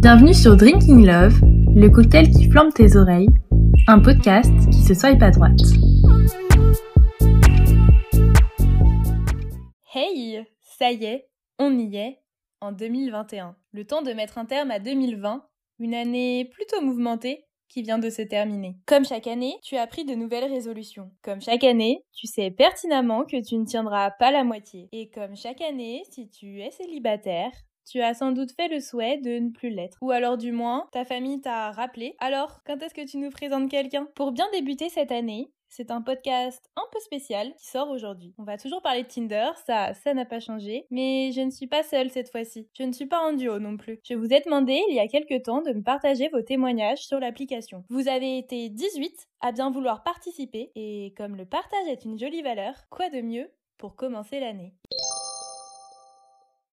Bienvenue sur Drinking Love, le cocktail qui flambe tes oreilles, un podcast qui se swipe à droite. Hey, ça y est, on y est, en 2021. Le temps de mettre un terme à 2020, une année plutôt mouvementée qui vient de se terminer. Comme chaque année, tu as pris de nouvelles résolutions. Comme chaque année, tu sais pertinemment que tu ne tiendras pas la moitié. Et comme chaque année, si tu es célibataire, tu as sans doute fait le souhait de ne plus l'être. Ou alors du moins, ta famille t'a rappelé. Alors, quand est-ce que tu nous présentes quelqu'un? Pour bien débuter cette année, c'est un podcast un peu spécial qui sort aujourd'hui. On va toujours parler de Tinder, ça, ça n'a pas changé, mais je ne suis pas seule cette fois-ci. Je ne suis pas en duo non plus. Je vous ai demandé il y a quelques temps de me partager vos témoignages sur l'application. Vous avez été 18 à bien vouloir participer, et comme le partage est une jolie valeur, quoi de mieux pour commencer l'année?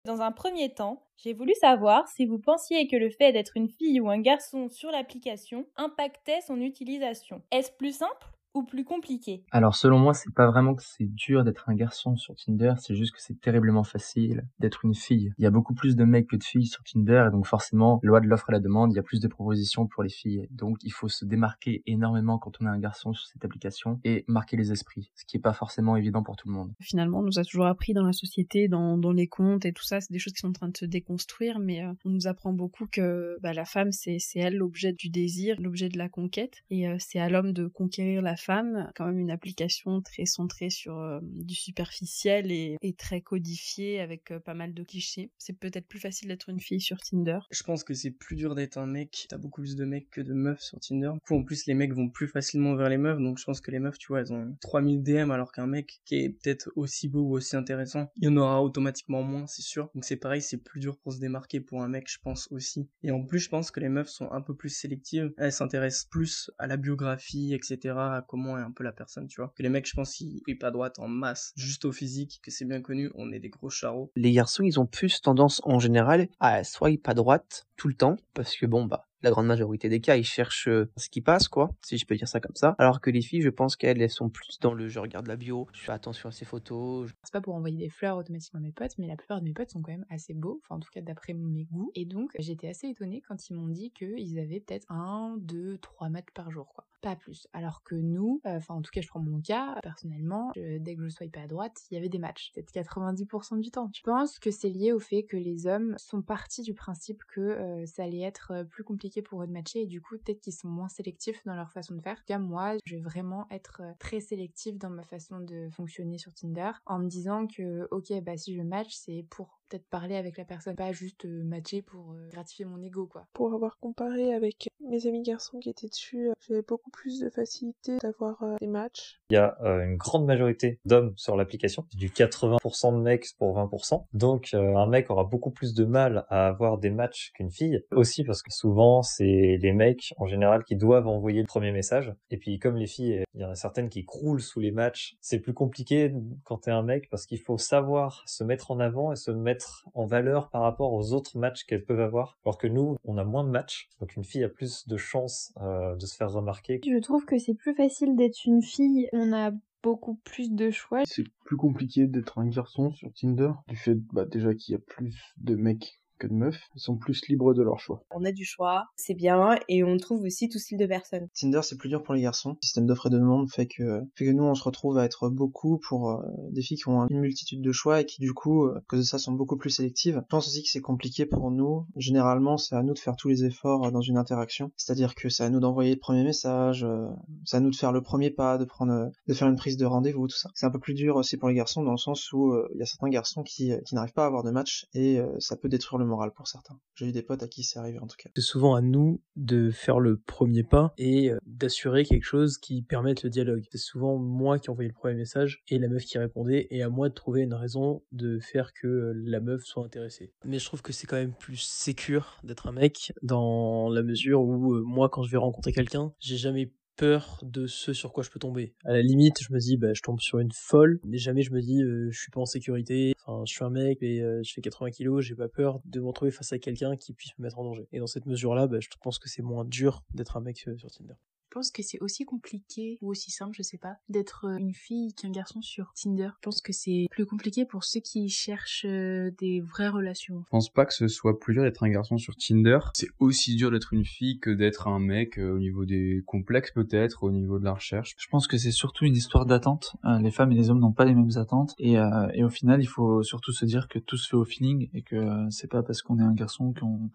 Dans un premier temps, j'ai voulu savoir si vous pensiez que le fait d'être une fille ou un garçon sur l'application impactait son utilisation. Est-ce plus simple? Ou plus compliqué Alors selon moi, c'est pas vraiment que c'est dur d'être un garçon sur Tinder, c'est juste que c'est terriblement facile d'être une fille. Il y a beaucoup plus de mecs que de filles sur Tinder et donc forcément, loi de l'offre et la demande, il y a plus de propositions pour les filles. Donc il faut se démarquer énormément quand on est un garçon sur cette application et marquer les esprits, ce qui est pas forcément évident pour tout le monde. Finalement, on nous a toujours appris dans la société, dans, dans les contes et tout ça, c'est des choses qui sont en train de se déconstruire, mais euh, on nous apprend beaucoup que bah, la femme, c'est elle l'objet du désir, l'objet de la conquête, et euh, c'est à l'homme de conquérir la femme, quand même une application très centrée sur euh, du superficiel et, très codifiée avec euh, pas mal de clichés. C'est peut-être plus facile d'être une fille sur Tinder. Je pense que c'est plus dur d'être un mec. T'as beaucoup plus de mecs que de meufs sur Tinder. Du coup, en plus, les mecs vont plus facilement vers les meufs. Donc, je pense que les meufs, tu vois, elles ont 3000 DM alors qu'un mec qui est peut-être aussi beau ou aussi intéressant, il y en aura automatiquement moins, c'est sûr. Donc, c'est pareil, c'est plus dur pour se démarquer pour un mec, je pense aussi. Et en plus, je pense que les meufs sont un peu plus sélectives. Elles s'intéressent plus à la biographie, etc., à comment est un peu la personne, tu vois. Que les mecs, je pense, ils pris pas droite en masse, juste au physique, que c'est bien connu, on est des gros charros. Les garçons, ils ont plus tendance en général à swipe à droite tout le temps, parce que bon, bah, la grande majorité des cas, ils cherchent euh, ce qui passe, quoi, si je peux dire ça comme ça. Alors que les filles, je pense qu'elles, elles sont plus dans le je regarde la bio, je fais attention à ces photos. C'est pas pour envoyer des fleurs automatiquement à mes potes, mais la plupart de mes potes sont quand même assez beaux, enfin en tout cas d'après mes goûts. Et donc j'étais assez étonnée quand ils m'ont dit qu'ils avaient peut-être un, deux, trois matchs par jour, quoi. Pas plus. Alors que nous, euh, enfin en tout cas je prends mon cas, personnellement, dès que je swipe à droite, il y avait des matchs. Peut-être 90% du temps. Je pense que c'est lié au fait que les hommes sont partis du principe que euh, ça allait être plus compliqué pour eux de matcher et du coup peut-être qu'ils sont moins sélectifs dans leur façon de faire. En tout cas moi je vais vraiment être euh, très sélectif dans ma façon de fonctionner sur Tinder en me disant que ok bah si je match c'est pour peut-être parler avec la personne, pas juste euh, matcher pour euh, gratifier mon ego quoi. Pour avoir comparé avec mes amis garçons qui étaient dessus, j'avais beaucoup plus de facilité d'avoir des matchs. Il y a une grande majorité d'hommes sur l'application, du 80% de mecs pour 20%. Donc un mec aura beaucoup plus de mal à avoir des matchs qu'une fille. Aussi parce que souvent c'est les mecs en général qui doivent envoyer le premier message. Et puis comme les filles, il y en a certaines qui croulent sous les matchs. C'est plus compliqué quand t'es un mec parce qu'il faut savoir se mettre en avant et se mettre en valeur par rapport aux autres matchs qu'elles peuvent avoir. Alors que nous, on a moins de matchs, donc une fille a plus de chances euh, de se faire remarquer. Je trouve que c'est plus facile d'être une fille. On a beaucoup plus de choix. C'est plus compliqué d'être un garçon sur Tinder, du fait bah, déjà qu'il y a plus de mecs que de meufs, sont plus libres de leur choix. On a du choix, c'est bien, et on trouve aussi tout style de personnes. Tinder, c'est plus dur pour les garçons. Le système d'offre et de demande fait que, fait que nous, on se retrouve à être beaucoup pour euh, des filles qui ont une multitude de choix et qui, du coup, euh, à cause de ça, sont beaucoup plus sélectives. Je pense aussi que c'est compliqué pour nous. Généralement, c'est à nous de faire tous les efforts euh, dans une interaction. C'est-à-dire que c'est à nous d'envoyer le premier message, c'est à nous de faire le premier pas, de prendre, de faire une prise de rendez-vous, tout ça. C'est un peu plus dur aussi pour les garçons dans le sens où il y a certains garçons qui, qui n'arrivent pas à avoir de match et ça peut détruire le pour certains. J'ai eu des potes à qui c'est arrivé en tout cas. C'est souvent à nous de faire le premier pas et euh, d'assurer quelque chose qui permette le dialogue. C'est souvent moi qui envoyais le premier message et la meuf qui répondait et à moi de trouver une raison de faire que euh, la meuf soit intéressée. Mais je trouve que c'est quand même plus sécure d'être un mec dans la mesure où euh, moi quand je vais rencontrer quelqu'un, j'ai jamais peur de ce sur quoi je peux tomber. À la limite, je me dis, bah, je tombe sur une folle, mais jamais je me dis, euh, je suis pas en sécurité, enfin, je suis un mec et euh, je fais 80 kilos, j'ai pas peur de me retrouver face à quelqu'un qui puisse me mettre en danger. Et dans cette mesure-là, bah, je pense que c'est moins dur d'être un mec euh, sur Tinder. Pense que c'est aussi compliqué ou aussi simple, je sais pas, d'être euh, une fille qu'un garçon sur Tinder. Je pense que c'est plus compliqué pour ceux qui cherchent euh, des vraies relations. Je pense pas que ce soit plus dur d'être un garçon sur Tinder. C'est aussi dur d'être une fille que d'être un mec euh, au niveau des complexes peut-être, au niveau de la recherche. Je pense que c'est surtout une histoire d'attente. les femmes et les hommes n'ont pas les mêmes attentes et, et, au final il faut surtout se dire que tout se fait au feeling et que c'est pas parce qu'on est un garçon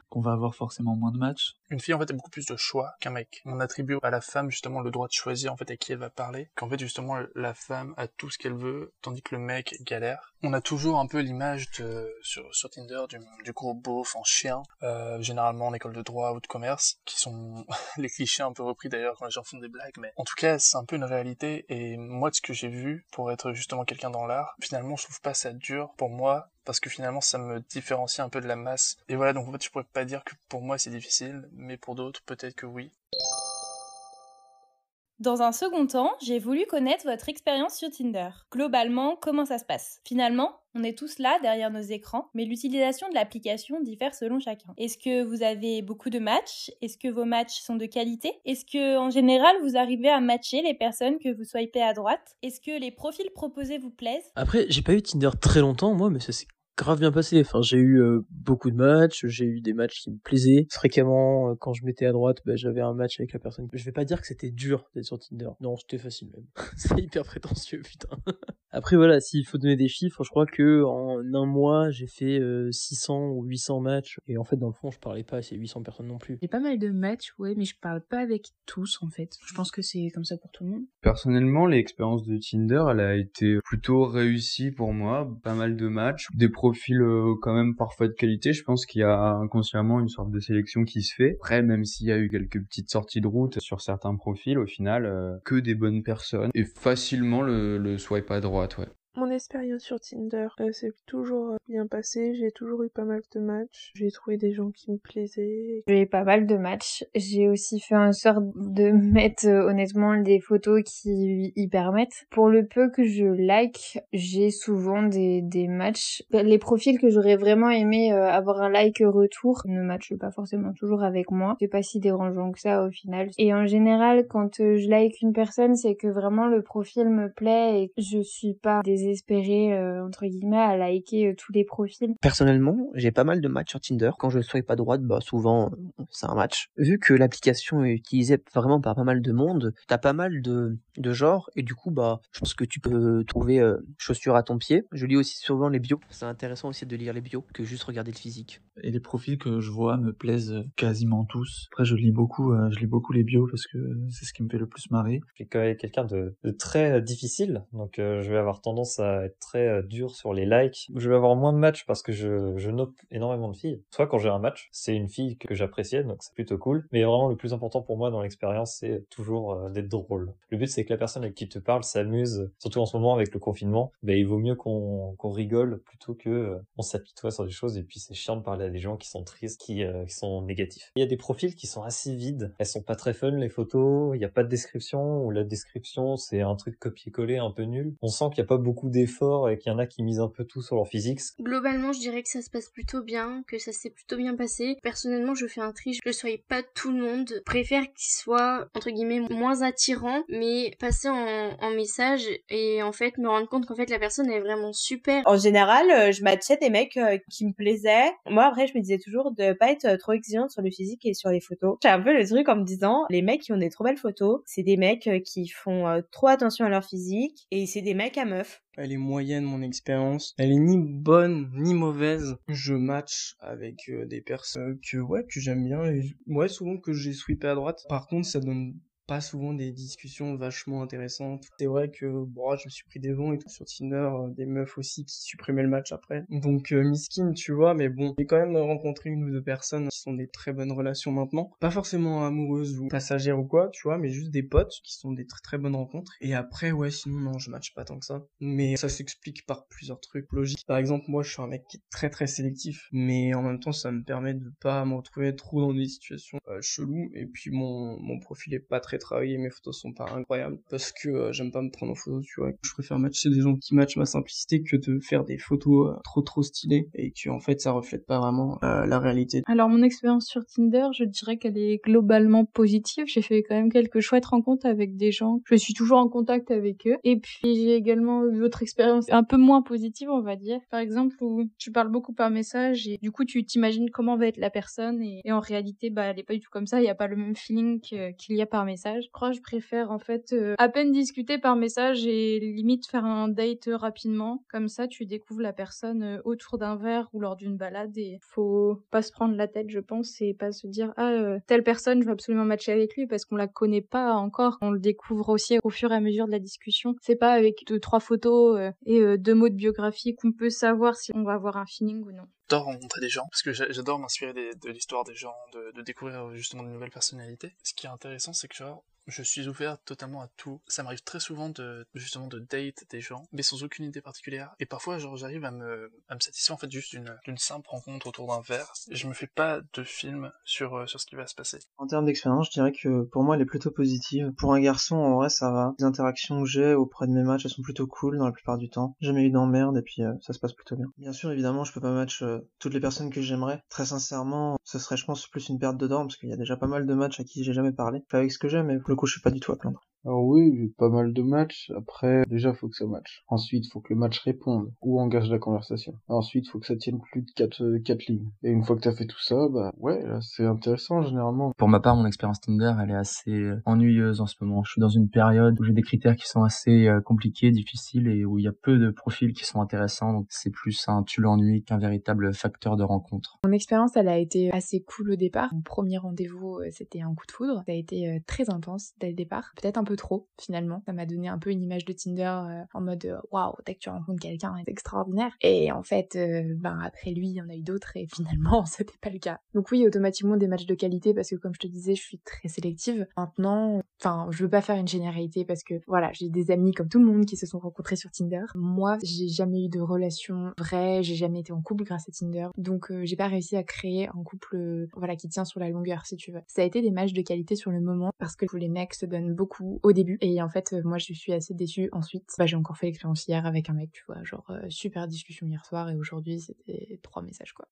qu'on va avoir forcément moins de matchs. Une fille en fait a beaucoup plus de choix qu'un mec. On attribue à la femme justement le droit de choisir en fait à qui elle va parler, qu'en fait justement la femme a tout ce qu'elle veut, tandis que le mec galère. On a toujours un peu l'image sur, sur Tinder du, du gros beauf en chien, euh, généralement en école de droit ou de commerce, qui sont les clichés un peu repris d'ailleurs quand les gens font des blagues, mais en tout cas c'est un peu une réalité et moi de ce que j'ai vu pour être justement quelqu'un dans l'art, finalement je trouve pas ça dur pour moi parce que finalement ça me différencie un peu de la masse. Et voilà, donc en fait je pourrais pas dire que pour moi c'est difficile, mais pour d'autres peut-être que oui. Dans un second temps, j'ai voulu connaître votre expérience sur Tinder. Globalement, comment ça se passe? Finalement, on est tous là derrière nos écrans, mais l'utilisation de l'application diffère selon chacun. Est-ce que vous avez beaucoup de matchs? Est-ce que vos matchs sont de qualité? Est-ce que en général vous arrivez à matcher les personnes que vous swipez à droite? Est-ce que les profils proposés vous plaisent? Après, j'ai pas eu Tinder très longtemps moi, mais ça s'est grave bien passé. Enfin, j'ai eu euh, beaucoup de matchs, j'ai eu des matchs qui me plaisaient. Fréquemment, euh, quand je mettais à droite, bah, j'avais un match avec la personne. Je vais pas dire que c'était dur d'être sur Tinder. Non, c'était facile même. C'est hyper prétentieux, putain. Après voilà, s'il faut donner des chiffres, je crois que en un mois, j'ai fait 600 euh, ou 800 matchs. Et en fait, dans le fond, je parlais pas à ces 800 personnes non plus. J'ai pas mal de matchs, ouais, mais je parle pas avec tous en fait. Je pense que c'est comme ça pour tout le monde. Personnellement, l'expérience de Tinder, elle a été plutôt réussie pour moi. Pas mal de matchs, des profil euh, quand même parfois de qualité. Je pense qu'il y a inconsciemment une sorte de sélection qui se fait. Après, même s'il y a eu quelques petites sorties de route sur certains profils, au final, euh, que des bonnes personnes et facilement le, le swipe à droite, ouais. Mon expérience sur Tinder euh, s'est toujours euh, bien passée. J'ai toujours eu pas mal de matchs. J'ai trouvé des gens qui me plaisaient. J'ai eu pas mal de matchs. J'ai aussi fait en sorte de mettre euh, honnêtement des photos qui y permettent. Pour le peu que je like, j'ai souvent des, des matchs. Les profils que j'aurais vraiment aimé avoir un like retour ne matchent pas forcément toujours avec moi. C'est pas si dérangeant que ça au final. Et en général, quand je like une personne, c'est que vraiment le profil me plaît et je suis pas des espérer euh, entre guillemets à liker euh, tous les profils Personnellement, j'ai pas mal de matchs sur Tinder. Quand je swipe à droite, bah souvent euh, c'est un match. Vu que l'application est utilisée vraiment par pas mal de monde, t'as pas mal de, de genres et du coup bah je pense que tu peux trouver chaussures à ton pied. Je lis aussi souvent les bios. C'est intéressant aussi de lire les bios que juste regarder le physique. Et les profils que je vois me plaisent quasiment tous. Après je lis beaucoup, je lis beaucoup les bios parce que c'est ce qui me fait le plus marrer. Je suis quand même quelqu'un de, de, très difficile, donc je vais avoir tendance à être très euh, dur sur les likes. Je vais avoir moins de matchs parce que je, je énormément de filles. Soit quand j'ai un match, c'est une fille que j'appréciais, donc c'est plutôt cool. Mais vraiment, le plus important pour moi dans l'expérience, c'est toujours euh, d'être drôle. Le but, c'est que la personne avec qui tu parles s'amuse, surtout en ce moment avec le confinement. Ben, il vaut mieux qu'on qu'on rigole plutôt que euh, on s'apitoie sur des choses et puis c'est chiant de parler à des gens qui sont tristes, qui, qui sont négatifs. Il y a des profils qui sont assez vides. Elles sont pas très fun, les photos. Il n'y a pas de description ou la description, c'est un truc copier-coller un peu nul. On sent qu'il n'y a pas beaucoup d'efforts et qu'il y en a qui misent un peu tout sur leur physique. Globalement, je dirais que ça se passe plutôt bien, que ça s'est plutôt bien passé. Personnellement, je fais un tri, je ne sois pas tout le monde. Je préfère qu'il soit, entre guillemets, moins attirant, mais passer en, en message et en fait me rendre compte qu'en fait la personne est vraiment super. En général, euh, je matchais des mecs euh, qui me plaisaient. Moi, après, je me disais toujours de pas être euh, trop exigeante sur le physique et sur les photos. J'ai un peu le truc en me disant, les mecs qui ont des trop belles photos, c'est des mecs qui font trop attention à leur physique et c'est des mecs à meufs. Elle est moyenne mon expérience. Elle est ni bonne ni mauvaise. Je match avec euh, des personnes que ouais que j'aime bien et ouais souvent que j'ai sweepé à droite. Par contre ça donne pas souvent des discussions vachement intéressantes. C'est vrai que bon, je me suis pris des vents et tout sur Tinder, euh, des meufs aussi qui supprimaient le match après. Donc euh, miskin, tu vois, mais bon, j'ai quand même rencontré une ou deux personnes qui sont des très bonnes relations maintenant. Pas forcément amoureuses ou passagères ou quoi, tu vois, mais juste des potes qui sont des très très bonnes rencontres. Et après, ouais, sinon non, je match pas tant que ça. Mais ça s'explique par plusieurs trucs logiques. Par exemple, moi, je suis un mec qui est très très sélectif, mais en même temps, ça me permet de pas me retrouver trop dans des situations euh, cheloues. Et puis mon mon profil est pas très très travaillé, mes photos sont pas incroyables parce que euh, j'aime pas me prendre en photo, tu vois. Je préfère matcher des gens qui matchent ma simplicité que de faire des photos euh, trop trop stylées et que en fait ça reflète pas vraiment euh, la réalité. Alors mon expérience sur Tinder, je dirais qu'elle est globalement positive. J'ai fait quand même quelques chouettes rencontres avec des gens. Je suis toujours en contact avec eux. Et puis j'ai également eu d'autres expériences un peu moins positives, on va dire. Par exemple où tu parles beaucoup par message et du coup tu t'imagines comment va être la personne et, en réalité bah elle est pas du tout comme ça. Il y a pas le même feeling qu'il y a par message. Je crois que je préfère en fait euh, à peine discuter par message et limite faire un date rapidement. Comme ça tu découvres la personne euh, autour d'un verre ou lors d'une balade et faut pas se prendre la tête je pense et pas se dire ah euh, telle personne je veux absolument matcher avec lui parce qu'on la connaît pas encore. On le découvre aussi au fur et à mesure de la discussion. C'est pas avec deux trois photos et deux mots de biographie qu'on peut savoir si on va avoir un feeling ou non. J'adore rencontrer des gens parce que j'adore m'inspirer de l'histoire des gens, de, de, découvrir justement de nouvelles personnalités. Ce qui est intéressant, c'est que genre, je suis ouvert totalement à tout. Ça m'arrive très souvent de justement de date des gens, mais sans aucune idée particulière. Et parfois, genre, j'arrive à me, à me satisfaire en fait juste d'une simple rencontre autour d'un verre. Je me fais pas de film sur, euh, sur ce qui va se passer. En termes d'expérience, je dirais que pour moi, elle est plutôt positive. Pour un garçon, en vrai, ça va. Les interactions que j'ai auprès de mes matchs, elles sont plutôt cool dans la plupart du temps. Jamais eu d'emmerde et puis euh, ça se passe plutôt bien. Bien sûr, évidemment, je peux pas match euh, toutes les personnes que j'aimerais. Très sincèrement, ce serait, je pense, plus une perte de dents parce qu'il y a déjà pas mal de matchs à qui j'ai jamais parlé. avec ce que j'aime, mais pour coup, je suis pas du tout à plaindre. Alors oui, j'ai pas mal de matchs. Après, déjà, faut que ça matche. Ensuite, faut que le match réponde ou engage la conversation. Ensuite, faut que ça tienne plus de 4, euh, quatre lignes. Et une fois que t'as fait tout ça, bah ouais, là, c'est intéressant généralement. Pour ma part, mon expérience Tinder, elle est assez euh, ennuyeuse en ce moment. Je suis dans une période où j'ai des critères qui sont assez euh, compliqués, difficiles et où il y a peu de profils qui sont intéressants. Donc c'est plus un tu l'ennuie qu'un véritable facteur de rencontre. Mon expérience, elle a été assez cool au départ. Mon premier rendez-vous, c'était un coup de foudre. Ça a été très intense dès le départ. Peut-être un peu trop finalement. Ça m'a donné un peu une image de Tinder euh, en mode euh, waouh, dès que tu rencontres quelqu'un, c'est extraordinaire. Et en fait, euh, ben après lui, il y en a eu d'autres et finalement, c'était pas le cas. Donc oui, automatiquement des matchs de qualité parce que comme je te disais, je suis très sélective. Maintenant, enfin, je veux pas faire une généralité parce que voilà, j'ai des amis comme tout le monde qui se sont rencontrés sur Tinder. Moi, j'ai jamais eu de relation vraie, j'ai jamais été en couple grâce à Tinder. Donc j'ai pas réussi à créer un couple voilà qui tient sur la longueur si tu veux. Ça a été des matchs de qualité sur le moment parce que les mecs se donnent beaucoup au début et en fait, euh, moi, je suis assez déçue ensuite. Bah, j'ai encore fait l'expérience hier avec un mec, tu vois, genre euh, super discussion hier soir et aujourd'hui, c'était trois messages, quoi.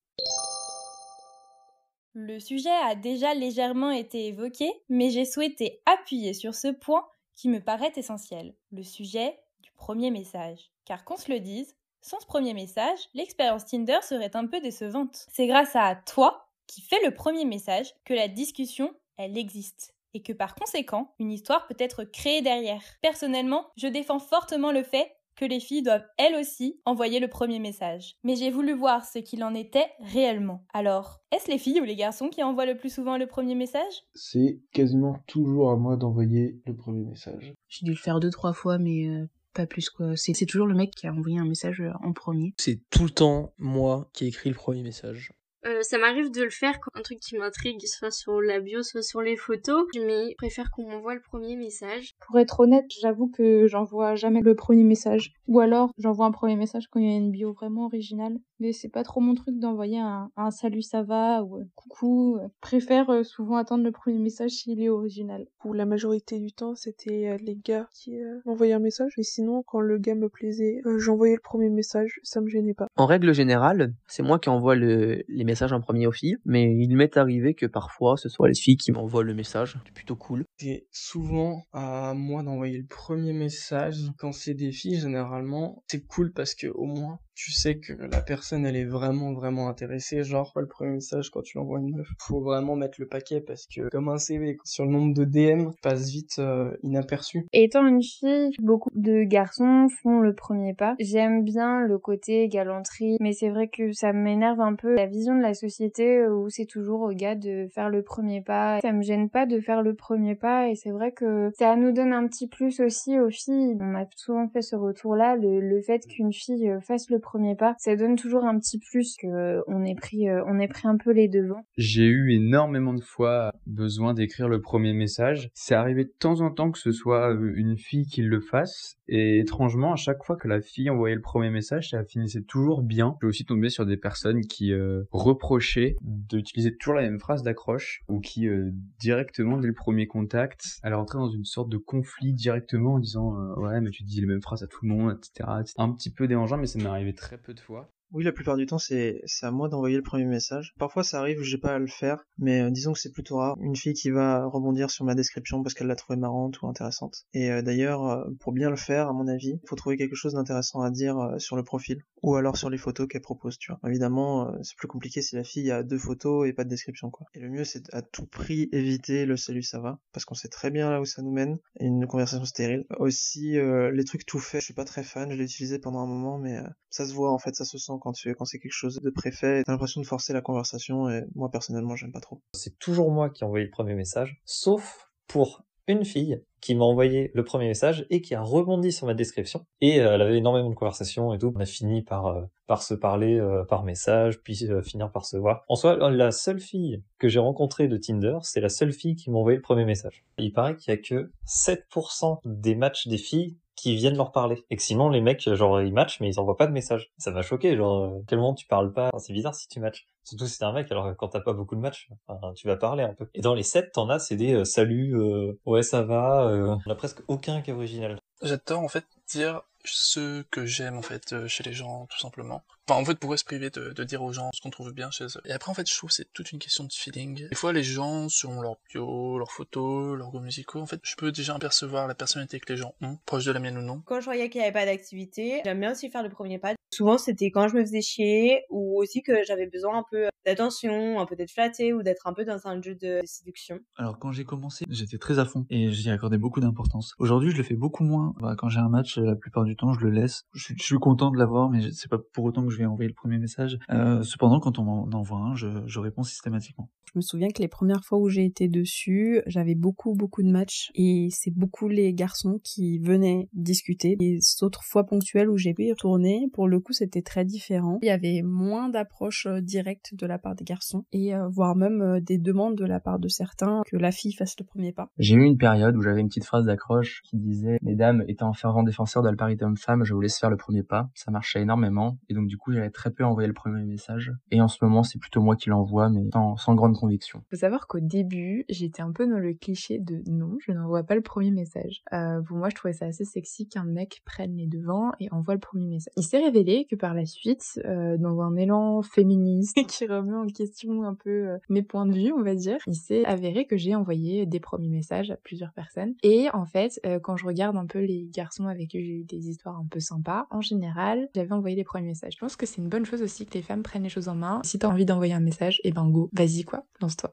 Le sujet a déjà légèrement été évoqué, mais j'ai souhaité appuyer sur ce point qui me paraît essentiel, le sujet du premier message. Car qu'on se le dise, sans ce premier message, l'expérience Tinder serait un peu décevante. C'est grâce à toi, qui fais le premier message, que la discussion, elle existe et que par conséquent, une histoire peut être créée derrière. Personnellement, je défends fortement le fait que les filles doivent elles aussi envoyer le premier message. Mais j'ai voulu voir ce qu'il en était réellement. Alors, est-ce les filles ou les garçons qui envoient le plus souvent le premier message? C'est quasiment toujours à moi d'envoyer le premier message. J'ai dû le faire deux trois fois, mais euh, pas plus quoi. C'est toujours le mec qui a envoyé un message euh, en premier. C'est tout le temps moi qui ai écrit le premier message. Euh, ça m'arrive de le faire quand un truc qui m'intrigue, soit sur la bio, soit sur les photos, mais je préfère qu'on m'envoie le premier message. Pour être honnête, j'avoue que j'envoie jamais le premier message. Ou alors, j'envoie un premier message quand il y a une bio vraiment originale. Mais c'est pas trop mon truc d'envoyer un, salut ça va ou euh, coucou. Je préfère euh, souvent attendre le premier message s'il est original. Pour la majorité du temps, c'était les gars qui m'envoyaient un message. Et sinon, quand le gars me plaisait, j'envoyais le premier message, ça me gênait pas. En règle générale, c'est moi qui envoie le, les messages en premier aux filles, mais il m'est arrivé que parfois ce soit les filles qui m'envoient le message, c'est plutôt cool. C'est souvent à moi d'envoyer le premier message quand c'est des filles généralement, c'est cool parce que au moins tu sais que la personne elle est vraiment vraiment intéressée. Genre le premier message quand tu l'envoies une meuf. Faut vraiment mettre le paquet parce que comme un CV sur le nombre de DM passe vite euh, inaperçu. Étant une fille beaucoup de garçons font le premier pas. J'aime bien le côté galanterie mais c'est vrai que ça m'énerve un peu la vision de la société où c'est toujours au gars de faire le premier pas. Ça me gêne pas de faire le premier pas et c'est vrai que ça nous donne un petit plus aussi aux filles. On m'a souvent fait ce retour là le, le fait qu'une fille fasse le premier pas, ça donne toujours un petit plus que on est pris, euh, on est pris un peu les devants. J'ai eu énormément de fois besoin d'écrire le premier message. C'est arrivé de temps en temps que ce soit euh, une fille qui le fasse. Et étrangement, à chaque fois que la fille envoyait le premier message, ça finissait toujours bien. J'ai aussi tombé sur des personnes qui euh, reprochaient d'utiliser toujours la même phrase d'accroche ou qui euh, directement dès le premier contact, allaient rentrer dans une sorte de conflit directement en disant ouais mais tu dis les mêmes phrases à tout le monde, etc. C'est un petit peu dérangeant, mais ça m'est arrivé très peu de fois. Oui, la plupart du temps, c'est à moi d'envoyer le premier message. Parfois, ça arrive, j'ai pas à le faire, mais euh, disons que c'est plutôt rare. Une fille qui va rebondir sur ma description parce qu'elle l'a trouvée marrante ou intéressante. Et euh, d'ailleurs, euh, pour bien le faire, à mon avis, il faut trouver quelque chose d'intéressant à dire sur le profil ou alors sur les photos qu'elle propose, tu vois. Évidemment, c'est plus compliqué si la fille a deux photos et pas de description. Et le mieux, c'est à tout prix éviter le salut, ça va, parce qu'on sait très bien là où ça nous mène. Une conversation stérile. Aussi, les trucs tout faits, je suis pas très fan, je l'ai utilisé pendant un moment, mais ça se voit en fait, ça se sent quand c'est quelque chose de préfet, t'as l'impression de forcer la conversation et moi personnellement j'aime pas trop. C'est toujours moi qui ai envoyé le premier message, sauf pour une fille qui m'a envoyé le premier message et qui a rebondi sur ma description et euh, elle avait énormément de conversations et tout. On a fini par euh, par se parler euh, par message puis finir par se voir. En soi, la seule fille que j'ai rencontrée de Tinder, c'est la seule fille qui m'a envoyé le premier message. Il paraît qu'il y a que 7% des matchs des filles qui viennent leur parler. Et que sinon, les mecs, genre, ils matchent, mais ils envoient pas de message. Ça m'a choqué, genre, euh, quel moment tu parles pas. c'est bizarre si tu matches. Surtout si t'es un mec, alors quand t'as pas beaucoup de matchs, tu vas parler un peu. Et dans les 7, t'en as, c'est des euh, salut, euh, ouais, ça va. on a presque aucun qui est original. J'adore, en fait, dire ce que j'aime en fait chez les gens tout simplement. Enfin en fait pourquoi se priver de, dire aux gens ce qu'on trouve bien chez eux. Et après en fait je trouve c'est toute une question de feeling. Des fois les gens sur leur bio, leurs photos, leurs goûts musicaux, en fait je peux déjà apercevoir la personnalité que les gens ont, proche de la mienne ou non. Quand je voyais qu'il n'y avait pas d'activité, j'aime bien aussi faire le premier pas. Souvent c'était quand je me faisais chier ou aussi que j'avais besoin un peu d'attention, un peu d'être flatté ou d'être un peu dans un jeu de séduction. Alors quand j'ai commencé, j'étais très à fond et j'y accordais beaucoup d'importance. Aujourd'hui, je le fais beaucoup moins. Bah, quand j'ai un match, la plupart du temps, je le laisse. Je, suis content de l'avoir, mais c'est pas pour autant que je vais envoyer le premier message. Euh, cependant, quand on m'en envoie un, je, je réponds systématiquement. Je me souviens que les premières fois où j'ai été dessus, j'avais beaucoup beaucoup de matchs et c'est beaucoup les garçons qui venaient discuter. Les autres fois ponctuelles où j'ai pu y retourner, pour le coup, c'était très différent. Il y avait moins d'approche euh, directe de la part des garçons et euh, voire même euh, des demandes de la part de certains que la fille fasse le premier pas. J'ai eu une période où j'avais une petite phrase d'accroche qui disait "Mesdames, étant fervent défenseur de la parité homme-femme, je vous laisse faire le premier pas." Ça marchait énormément et donc du coup, j'avais très peu envoyé le premier message. Et en ce moment, c'est plutôt moi qui l'envoie, mais sans, sans grande conviction. Faut savoir qu'au début, j'étais un peu dans le cliché de non, je n'envoie pas le premier message. Euh, pour moi, je trouvais ça assez sexy qu'un mec prenne les devants et envoie le premier message. Il s'est révélé que par la suite, euh, dans un élan féministe qui remet en question un peu euh, mes points de vue, on va dire, il s'est avéré que j'ai envoyé des premiers messages à plusieurs personnes. Et en fait, euh, quand je regarde un peu les garçons avec qui j'ai eu des histoires un peu sympas, en général, j'avais envoyé les premiers messages. Je pense que c'est une bonne chose aussi que les femmes prennent les choses en main. Si t'as envie d'envoyer un message, et eh ben go, vas-y quoi, lance-toi.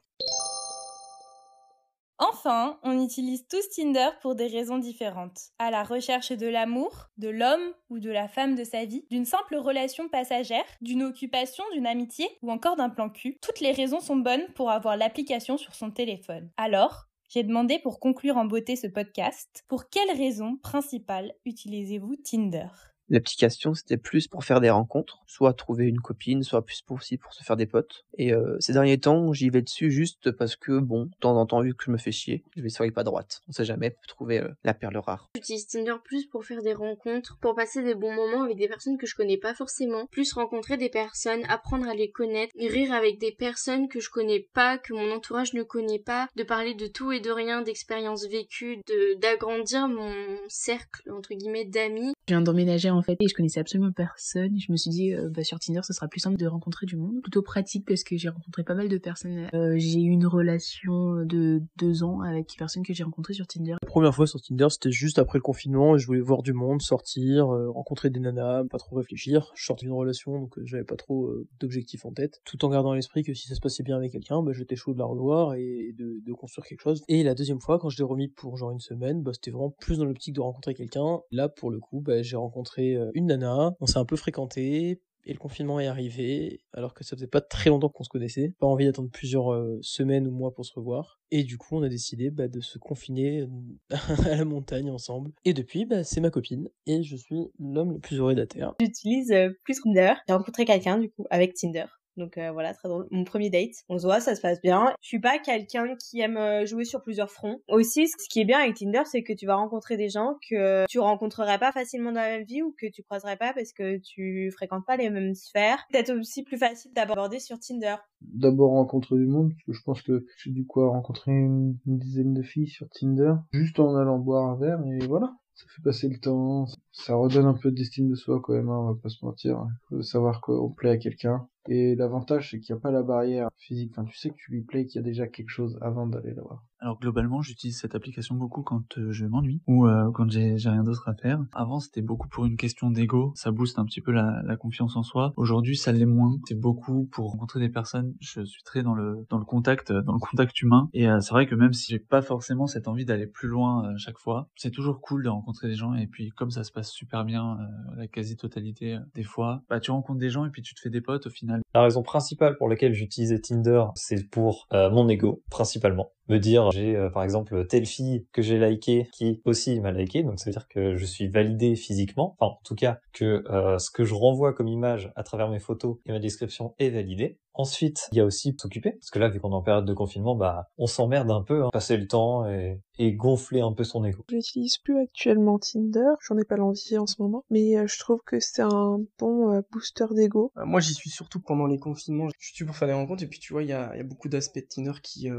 Enfin, on utilise tous Tinder pour des raisons différentes. À la recherche de l'amour, de l'homme ou de la femme de sa vie, d'une simple relation passagère, d'une occupation, d'une amitié ou encore d'un plan cul. Toutes les raisons sont bonnes pour avoir l'application sur son téléphone. Alors, j'ai demandé pour conclure en beauté ce podcast, pour quelles raisons principales utilisez-vous Tinder? L'application, c'était plus pour faire des rencontres, soit trouver une copine, soit plus pour aussi pour se faire des potes. Et euh, ces derniers temps, j'y vais dessus juste parce que, bon, de temps en temps, vu que je me fais chier, je vais sur pas droite. On sait jamais, trouver euh, la perle rare. J'utilise Tinder plus pour faire des rencontres, pour passer des bons moments avec des personnes que je connais pas forcément, plus rencontrer des personnes, apprendre à les connaître, rire avec des personnes que je connais pas, que mon entourage ne connaît pas, de parler de tout et de rien, d'expériences vécues, de d'agrandir mon cercle entre guillemets d'amis. Je viens d'emménager en fait et je connaissais absolument personne. Je me suis dit euh, bah, sur Tinder ce sera plus simple de rencontrer du monde, plutôt pratique parce que j'ai rencontré pas mal de personnes. Euh, j'ai eu une relation de deux ans avec des personnes que j'ai rencontrées sur Tinder. La première fois sur Tinder c'était juste après le confinement je voulais voir du monde, sortir, euh, rencontrer des nanas, pas trop réfléchir. Je sortais d'une relation donc j'avais pas trop d'objectifs en tête, tout en gardant à l'esprit que si ça se passait bien avec quelqu'un, bah, j'étais chaud de la revoir et de, construire quelque chose. Et la deuxième fois quand je l'ai remis pour genre une semaine, bah, c'était vraiment plus dans l'optique de rencontrer quelqu'un. Là pour le coup j'ai rencontré une nana, on s'est un peu fréquenté, Et le confinement est arrivé, alors que ça faisait pas très longtemps qu'on se connaissait. Pas envie d'attendre plusieurs euh, semaines ou mois pour se revoir. Et du coup, on a décidé bah, de se confiner euh, à la montagne ensemble. Et depuis, bah, c'est ma copine. Et je suis l'homme le plus heureux de la Terre. J'utilise euh, plus Tinder. J'ai rencontré quelqu'un, du coup, avec Tinder. Donc euh, voilà, très drôle. Mon premier date, on se voit, ça se passe bien. Je suis pas quelqu'un qui aime euh, jouer sur plusieurs fronts. Aussi, ce qui est bien avec Tinder, c'est que tu vas rencontrer des gens que tu rencontrerais pas facilement dans la même vie ou que tu croiserais pas parce que tu fréquentes pas les mêmes sphères. Peut-être aussi plus facile d'aborder sur Tinder. D'abord rencontrer du monde, parce que je pense que j'ai du quoi rencontrer une, une dizaine de filles sur Tinder, juste en allant boire un verre et voilà ça fait passer le temps, ça redonne un peu d'estime de soi quand même, hein, on va pas se mentir. Il faut savoir qu'on plaît à quelqu'un. Et l'avantage, c'est qu'il n'y a pas la barrière physique. Enfin, tu sais que tu lui plais, qu'il y a déjà quelque chose avant d'aller la voir. Alors globalement, j'utilise cette application beaucoup quand euh, je m'ennuie ou euh, quand j'ai rien d'autre à faire. Avant, c'était beaucoup pour une question d'ego. Ça booste un petit peu la, la confiance en soi. Aujourd'hui, ça l'est moins. C'est beaucoup pour rencontrer des personnes. Je suis très dans le dans le contact, dans le contact humain. Et euh, c'est vrai que même si j'ai pas forcément cette envie d'aller plus loin à chaque fois, c'est toujours cool de rencontrer des gens. Et puis comme ça se passe super bien, la quasi-totalité des fois, bah tu rencontres des gens et puis tu te fais des potes au final. La raison principale pour laquelle j'utilisais Tinder, c'est pour mon ego principalement me dire j'ai euh, par exemple telle fille que j'ai liké qui aussi m'a liké donc ça veut dire que je suis validé physiquement enfin en tout cas que euh, ce que je renvoie comme image à travers mes photos et ma description est validé Ensuite, il y a aussi s'occuper, parce que là, vu qu'on est en période de confinement, bah, on s'emmerde un peu, hein, passer le temps et, et gonfler un peu son ego. Je n'utilise plus actuellement Tinder, j'en ai pas l'envie en ce moment, mais euh, je trouve que c'est un bon euh, booster d'ego. Euh, moi, j'y suis surtout pendant les confinements. Je suis pour faire des rencontres, et puis tu vois, il y a, y a, beaucoup d'aspects de Tinder qui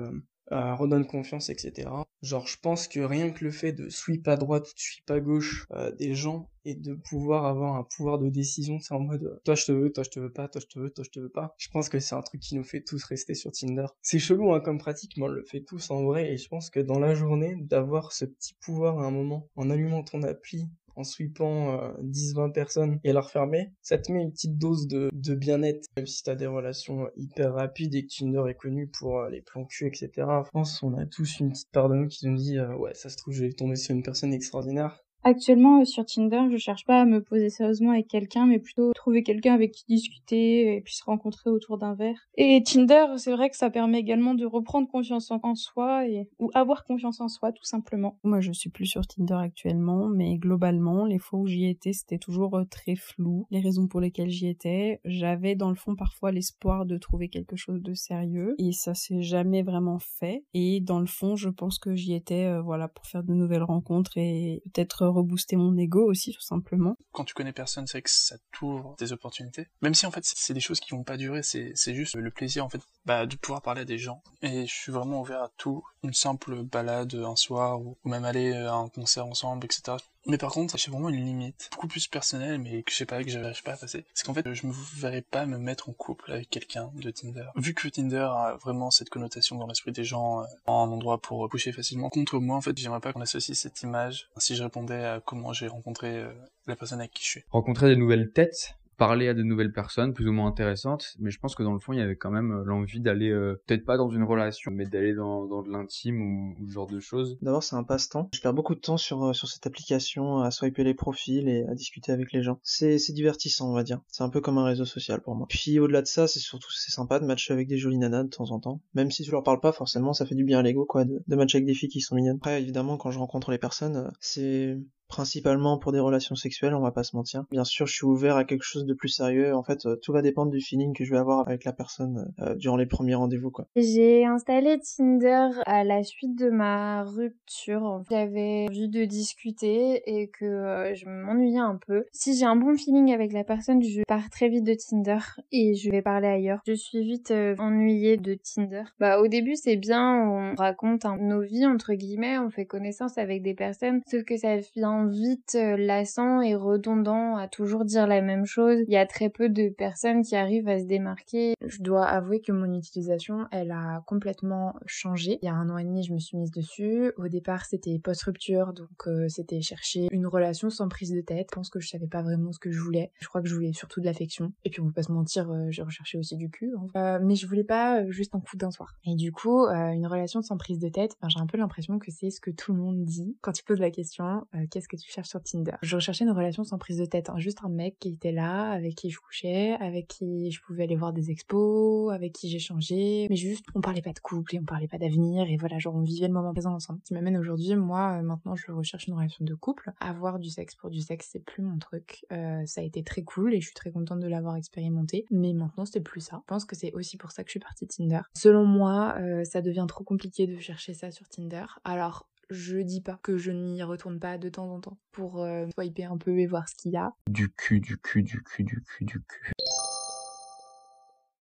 euh, redonne confiance, etc. Genre, je pense que rien que le fait de sweep à droite, sweep à gauche euh, des gens et de pouvoir avoir un pouvoir de décision, c'est en mode toi je te veux, toi je te veux pas, toi je te veux, toi je te veux pas. Je pense que c'est un truc qui nous fait tous rester sur Tinder. C'est chelou hein, comme pratique, mais on le fait tous en vrai et je pense que dans la journée, d'avoir ce petit pouvoir à un moment en allumant ton appli en sweepant euh, 10-20 personnes et leur fermer, ça te met une petite dose de, de bien-être. Même si t'as des relations hyper rapides et que Tinder est connu pour euh, les plans cul, etc. Je pense on a tous une petite part de nous qui nous dit euh, ouais ça se trouve je vais tomber sur une personne extraordinaire. Actuellement, euh, sur Tinder, je cherche pas à me poser sérieusement avec quelqu'un, mais plutôt trouver quelqu'un avec qui discuter et puis se rencontrer autour d'un verre. Et Tinder, c'est vrai que ça permet également de reprendre confiance en soi et ou avoir confiance en soi, tout simplement. Moi, je suis plus sur Tinder actuellement, mais globalement, les fois où j'y étais, c'était toujours euh, très flou. Les raisons pour lesquelles j'y étais, j'avais dans le fond parfois l'espoir de trouver quelque chose de sérieux et ça s'est jamais vraiment fait. Et dans le fond, je pense que j'y étais, euh, voilà, pour faire de nouvelles rencontres et peut-être rebooster mon ego aussi tout simplement. Quand tu connais personne, c'est que ça t'ouvre des opportunités. Même si en fait c'est des choses qui vont pas durer, c'est juste le plaisir en fait bah, de pouvoir parler à des gens. Et je suis vraiment ouvert à tout, une simple balade un soir ou même aller à un concert ensemble, etc. Mais par contre, j'ai vraiment une limite, beaucoup plus personnelle, mais que je sais pas, que j'arrive pas à passer. C'est qu'en fait, je me verrais pas me mettre en couple avec quelqu'un de Tinder. Vu que Tinder a vraiment cette connotation dans l'esprit des gens, euh, en un endroit pour coucher facilement. Contre moi, en fait, j'aimerais pas qu'on associe cette image si je répondais à comment j'ai rencontré euh, la personne avec qui je suis. Rencontrer des nouvelles têtes, parler à de nouvelles personnes plus ou moins intéressantes, mais je pense que dans le fond, il y avait quand même euh, l'envie d'aller, euh, peut-être pas dans une relation, mais d'aller dans, dans de l'intime ou, ou, ce genre de choses. D'abord, c'est un passe-temps. Je perds beaucoup de temps sur, euh, sur cette application à swiper les profils et à discuter avec les gens. C'est, c'est divertissant, on va dire. C'est un peu comme un réseau social pour moi. Puis au-delà de ça, c'est surtout, c'est sympa de matcher avec des jolies nanas de temps en temps. Même si tu leur parles pas, forcément, ça fait du bien à l'ego, quoi, de, de matcher avec des filles qui sont mignonnes. Après, évidemment, quand je rencontre les personnes, c'est principalement pour des relations sexuelles, on va pas se mentir. Bien sûr, je suis ouvert à quelque chose de plus sérieux. En fait, tout va dépendre du feeling que je vais avoir avec la personne euh, durant les premiers rendez-vous, quoi. J'ai installé Tinder à la suite de ma rupture. J'avais envie de discuter et que euh, je m'ennuyais un peu. Si j'ai un bon feeling avec la personne, je pars très vite de Tinder et je vais parler ailleurs. Je suis vite euh, ennuyée de Tinder. Bah, au début, c'est bien, on raconte nos vies, entre guillemets, on fait connaissance avec des personnes, sauf que ça vient vite lassant et redondant à toujours dire la même chose. Il y a très peu de personnes qui arrivent à se démarquer. Je dois avouer que mon utilisation, elle a complètement changé. Il y a un an et demi, je me suis mise dessus. Au départ, c'était post-rupture, donc euh, c'était chercher une relation sans prise de tête. Je pense que je savais pas vraiment ce que je voulais. Je crois que je voulais surtout de l'affection. Et puis on peut pas se mentir, euh, j'ai recherché aussi du cul. Hein. Euh, mais je voulais pas juste un coup d'un soir. Et du coup, une relation sans prise de tête, ben, j'ai un peu l'impression que c'est ce que tout le monde dit quand tu poses la question, qu'est-ce que tu cherches sur Tinder. Je recherchais une relation sans prise de tête, hein. juste un mec qui était là, avec qui je couchais, avec qui je pouvais aller voir des expos, avec qui j'échangeais, mais juste on parlait pas de couple et on parlait pas d'avenir et voilà, genre on vivait le moment présent ensemble. Ce qui m'amène aujourd'hui, moi euh, maintenant je recherche une relation de couple. Avoir du sexe pour du sexe, c'est plus mon truc. Euh, ça a été très cool et je suis très contente de l'avoir expérimenté, mais maintenant c'est plus ça. Je pense que c'est aussi pour ça que je suis partie de Tinder. Selon moi, euh, ça devient trop compliqué de chercher ça sur Tinder. Alors je dis pas que je n'y retourne pas de temps en temps pour euh, swiper un peu et voir ce qu'il y a. Du cul, du cul, du cul, du cul, du cul.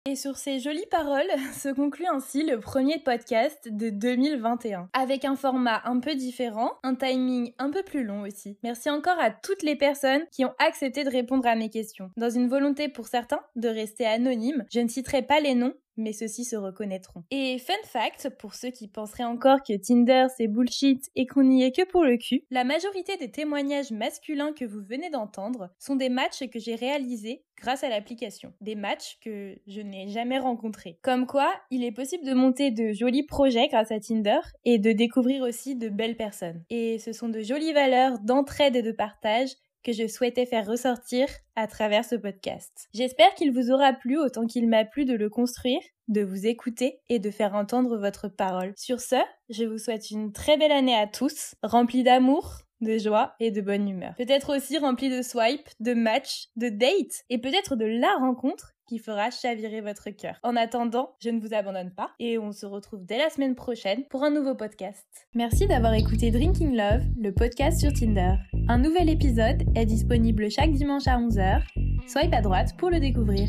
Et sur ces jolies paroles se conclut ainsi le premier podcast de 2021. Avec un format un peu différent, un timing un peu plus long aussi. Merci encore à toutes les personnes qui ont accepté de répondre à mes questions. Dans une volonté pour certains de rester anonymes, je ne citerai pas les noms mais ceux-ci se reconnaîtront. Et fun fact, pour ceux qui penseraient encore que Tinder c'est bullshit et qu'on n'y est que pour le cul, la majorité des témoignages masculins que vous venez d'entendre sont des matchs que j'ai réalisés grâce à l'application. Des matchs que je n'ai jamais rencontrés. Comme quoi, il est possible de monter de jolis projets grâce à Tinder et de découvrir aussi de belles personnes. Et ce sont de jolies valeurs d'entraide et de partage que je souhaitais faire ressortir à travers ce podcast. J'espère qu'il vous aura plu autant qu'il m'a plu de le construire, de vous écouter et de faire entendre votre parole. Sur ce, je vous souhaite une très belle année à tous, remplie d'amour, de joie et de bonne humeur. Peut-être aussi remplie de swipes, de matchs, de dates et peut-être de la rencontre qui fera chavirer votre cœur. En attendant, je ne vous abandonne pas et on se retrouve dès la semaine prochaine pour un nouveau podcast. Merci d'avoir écouté Drinking Love, le podcast sur Tinder. Un nouvel épisode est disponible chaque dimanche à 11h. Soyez à droite pour le découvrir.